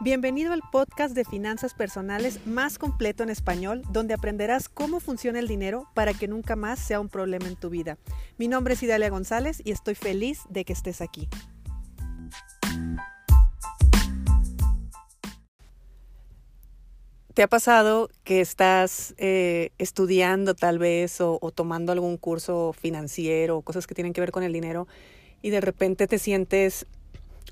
Bienvenido al podcast de finanzas personales más completo en español, donde aprenderás cómo funciona el dinero para que nunca más sea un problema en tu vida. Mi nombre es Idalia González y estoy feliz de que estés aquí. ¿Te ha pasado que estás eh, estudiando tal vez o, o tomando algún curso financiero o cosas que tienen que ver con el dinero y de repente te sientes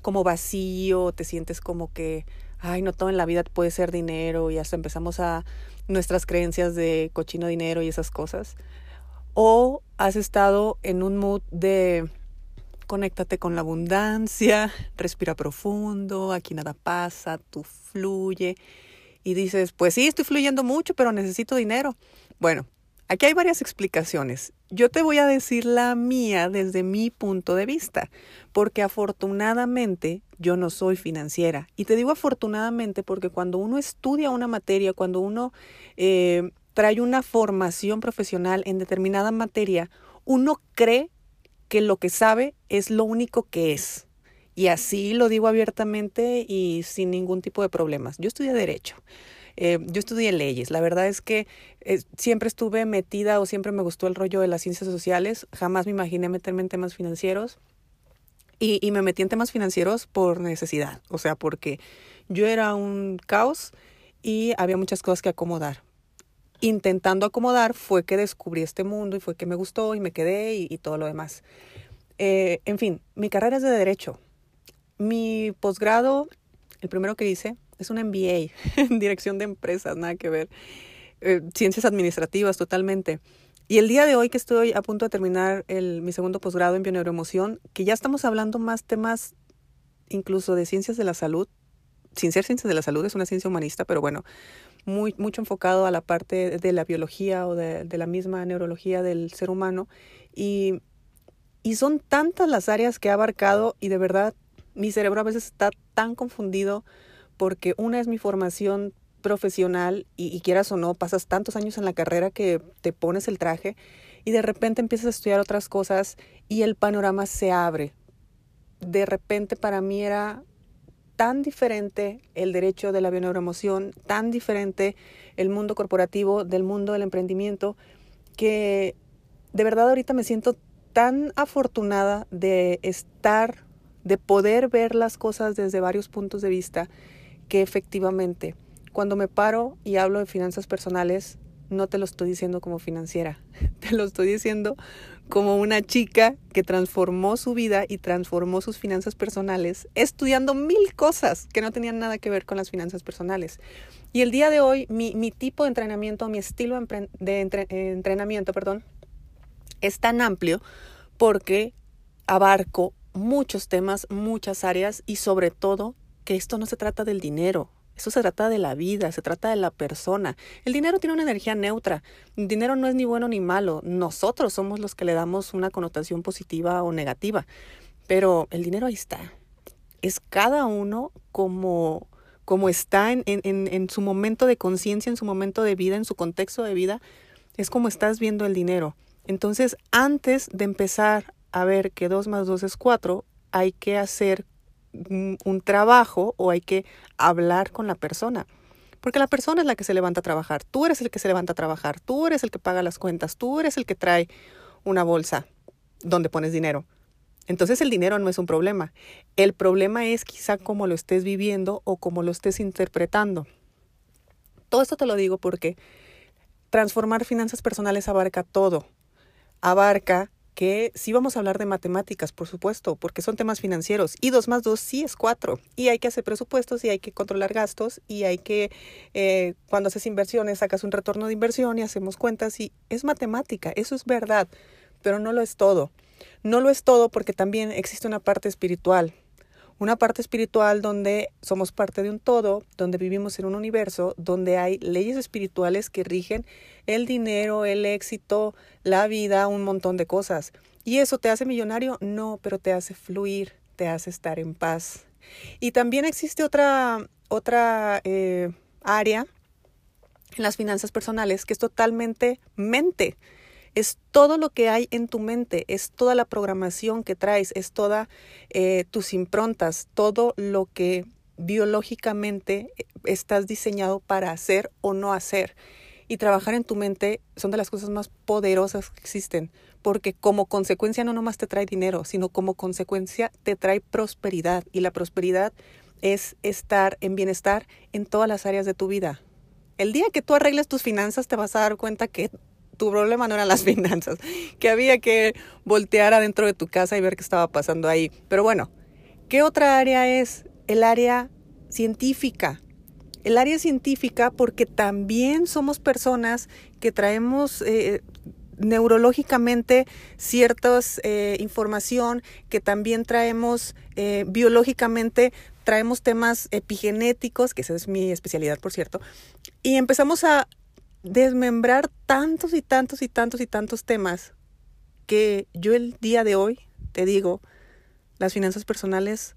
como vacío, te sientes como que, ay, no todo en la vida puede ser dinero y hasta empezamos a nuestras creencias de cochino dinero y esas cosas. O has estado en un mood de conéctate con la abundancia, respira profundo, aquí nada pasa, tú fluye y dices, pues sí, estoy fluyendo mucho, pero necesito dinero. Bueno, Aquí hay varias explicaciones. Yo te voy a decir la mía desde mi punto de vista, porque afortunadamente yo no soy financiera. Y te digo afortunadamente porque cuando uno estudia una materia, cuando uno eh, trae una formación profesional en determinada materia, uno cree que lo que sabe es lo único que es. Y así lo digo abiertamente y sin ningún tipo de problemas. Yo estudié derecho. Eh, yo estudié leyes. La verdad es que eh, siempre estuve metida o siempre me gustó el rollo de las ciencias sociales. Jamás me imaginé meterme en temas financieros. Y, y me metí en temas financieros por necesidad. O sea, porque yo era un caos y había muchas cosas que acomodar. Intentando acomodar fue que descubrí este mundo y fue que me gustó y me quedé y, todo lo demás. Eh, en fin, mi carrera es de derecho. Mi posgrado, el primero que hice, es un MBA en dirección de empresas, nada que ver. Eh, ciencias administrativas totalmente. Y el día de hoy que estoy a punto de terminar mi segundo posgrado en bioneuroemoción, que ya estamos hablando más temas incluso de ciencias de la salud, sin ser ciencias de la salud, es una ciencia humanista, pero bueno, muy, mucho enfocado a la parte de la biología o de, la misma neurología del ser humano. Y son tantas las áreas que ha abarcado y de verdad mi cerebro a veces está tan confundido porque una es mi formación profesional y, y, quieras o no, pasas tantos años en la carrera que te pones el traje y de repente empiezas a estudiar otras cosas y el panorama se abre. De repente para mí era tan diferente el derecho de la bioneuroemoción, tan diferente el mundo corporativo del mundo del emprendimiento, que de verdad ahorita me siento tan afortunada de estar, de poder ver las cosas desde varios puntos de vista que efectivamente cuando me paro y hablo de finanzas personales, no te lo estoy diciendo como financiera, te lo estoy diciendo como una chica que transformó su vida y transformó sus finanzas personales estudiando mil cosas que no tenían nada que ver con las finanzas personales. Y el día de hoy mi, tipo de entrenamiento, mi estilo de entre, entrenamiento, perdón, es tan amplio porque abarco muchos temas, muchas áreas y sobre todo que esto no se trata del dinero, esto se trata de la vida, se trata de la persona. El dinero tiene una energía neutra. El dinero no es ni bueno ni malo. Nosotros somos los que le damos una connotación positiva o negativa. Pero el dinero ahí está. Es cada uno como, como está en, en, en su momento de conciencia, en su momento de vida, en su contexto de vida. Es como estás viendo el dinero. Entonces, antes de empezar a ver que 2 más 2 es 4, hay que hacer un trabajo o hay que hablar con la persona. Porque la persona es la que se levanta a trabajar. Tú eres el que se levanta a trabajar. Tú eres el que paga las cuentas. Tú eres el que trae una bolsa donde pones dinero. Entonces el dinero no es un problema. El problema es quizá cómo lo estés viviendo o cómo lo estés interpretando. Todo esto te lo digo porque transformar finanzas personales abarca todo. Abarca que sí vamos a hablar de matemáticas, por supuesto, porque son temas financieros. Y dos más dos sí es cuatro. Y hay que hacer presupuestos y hay que controlar gastos y hay que, eh, cuando haces inversiones, sacas un retorno de inversión y hacemos cuentas y es matemática, eso es verdad, pero no lo es todo. No lo es todo porque también existe una parte espiritual una parte espiritual donde somos parte de un todo, donde vivimos en un universo, donde hay leyes espirituales que rigen el dinero, el éxito, la vida, un montón de cosas. ¿Y eso te hace millonario? No, pero te hace fluir, te hace estar en paz. Y también existe otra, otra eh, área en las finanzas personales que es totalmente mente es todo lo que hay en tu mente, es toda la programación que traes, es toda eh, tus improntas, todo lo que biológicamente eh, estás diseñado para hacer o no hacer. Y trabajar en tu mente son de las cosas más poderosas que existen, porque como consecuencia no nomás te trae dinero, sino como consecuencia te trae prosperidad. Y la prosperidad es estar en bienestar en todas las áreas de tu vida. El día que tú arregles tus finanzas te vas a dar cuenta que tu problema no eran las finanzas, que había que voltear adentro de tu casa y ver qué estaba pasando ahí. Pero bueno, ¿qué otra área es? El área científica. El área científica porque también somos personas que traemos eh, neurológicamente cierta eh, información, que también traemos eh, biológicamente, traemos temas epigenéticos, que esa es mi especialidad, por cierto, y empezamos a desmembrar tantos y tantos y tantos y tantos temas que yo el día de hoy te digo, las finanzas personales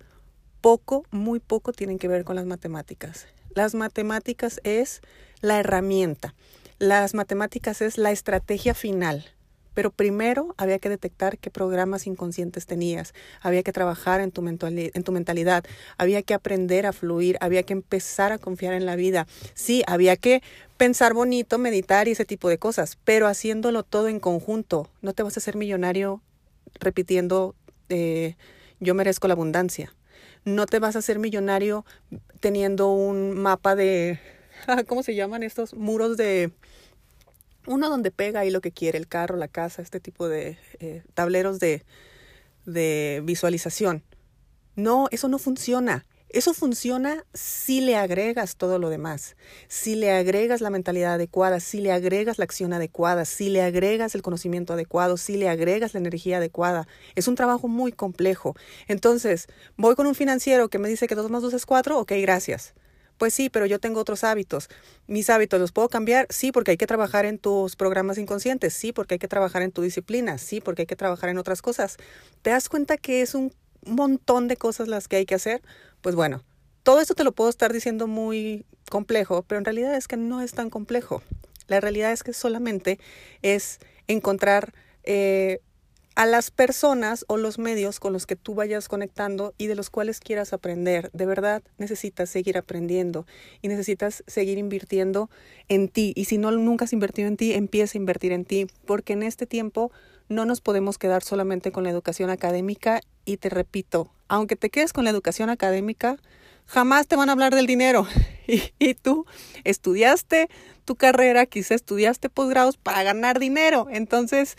poco, muy poco tienen que ver con las matemáticas. Las matemáticas es la herramienta. Las matemáticas es la estrategia final. Pero primero había que detectar qué programas inconscientes tenías, había que trabajar en tu, en tu mentalidad, había que aprender a fluir, había que empezar a confiar en la vida. Sí, había que pensar bonito, meditar y ese tipo de cosas, pero haciéndolo todo en conjunto. No te vas a hacer millonario repitiendo eh, yo merezco la abundancia. No te vas a hacer millonario teniendo un mapa de, ¿cómo se llaman estos? Muros de uno donde pega ahí lo que quiere, el carro, la casa, este tipo de eh, tableros de, de visualización. No, eso no funciona. Eso funciona si le agregas todo lo demás, si le agregas la mentalidad adecuada, si le agregas la acción adecuada, si le agregas el conocimiento adecuado, si le agregas la energía adecuada. Es un trabajo muy complejo. Entonces, voy con un financiero que me dice que 2 más 2 es 4, ok, gracias. Pues sí, pero yo tengo otros hábitos. ¿Mis hábitos los puedo cambiar? Sí, porque hay que trabajar en tus programas inconscientes. Sí, porque hay que trabajar en tu disciplina. Sí, porque hay que trabajar en otras cosas. ¿Te das cuenta que es un montón de cosas las que hay que hacer? Pues bueno, todo esto te lo puedo estar diciendo muy complejo, pero en realidad es que no es tan complejo. La realidad es que solamente es encontrar eh, a las personas o los medios con los que tú vayas conectando y de los cuales quieras aprender. De verdad necesitas seguir aprendiendo y necesitas seguir invirtiendo en ti. Y si no nunca has invertido en ti, empieza a invertir en ti, porque en este tiempo no nos podemos quedar solamente con la educación académica y te repito, aunque te quedes con la educación académica, jamás te van a hablar del dinero. Y, tú estudiaste tu carrera, quizá estudiaste posgrados para ganar dinero. Entonces,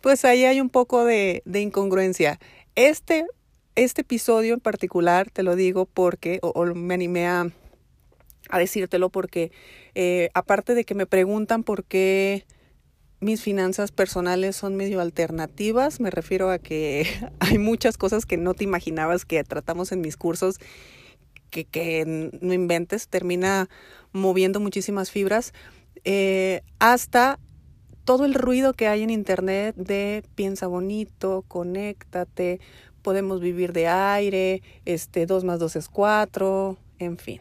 pues ahí hay un poco de, incongruencia. Este, este episodio en particular, te lo digo porque, o, me animé a, decírtelo porque, eh, aparte de que me preguntan por qué mis finanzas personales son medio alternativas, me refiero a que hay muchas cosas que no te imaginabas que tratamos en mis cursos que, que no inventes, termina moviendo muchísimas fibras, eh, hasta todo el ruido que hay en internet de piensa bonito, conéctate, podemos vivir de aire, este 2 más 2 es 4, en fin.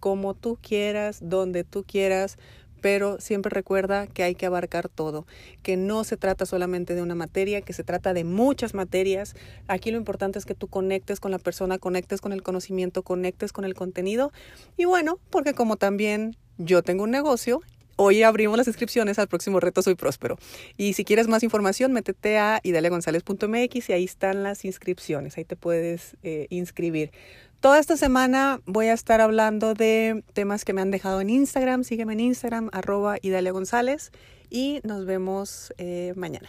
Como tú quieras, donde tú quieras, pero siempre recuerda que hay que abarcar todo, que no se trata solamente de una materia, que se trata de muchas materias. Aquí lo importante es que tú conectes con la persona, conectes con el conocimiento, conectes con el contenido. Y bueno, porque como también yo tengo un negocio Hoy abrimos las inscripciones al próximo reto Soy Próspero. Y si quieres más información, métete a idaliagonzalez.mx y ahí están las inscripciones. Ahí te puedes eh, inscribir. Toda esta semana voy a estar hablando de temas que me han dejado en Instagram. Sígueme en Instagram, arroba Idalia González. Y nos vemos eh, mañana.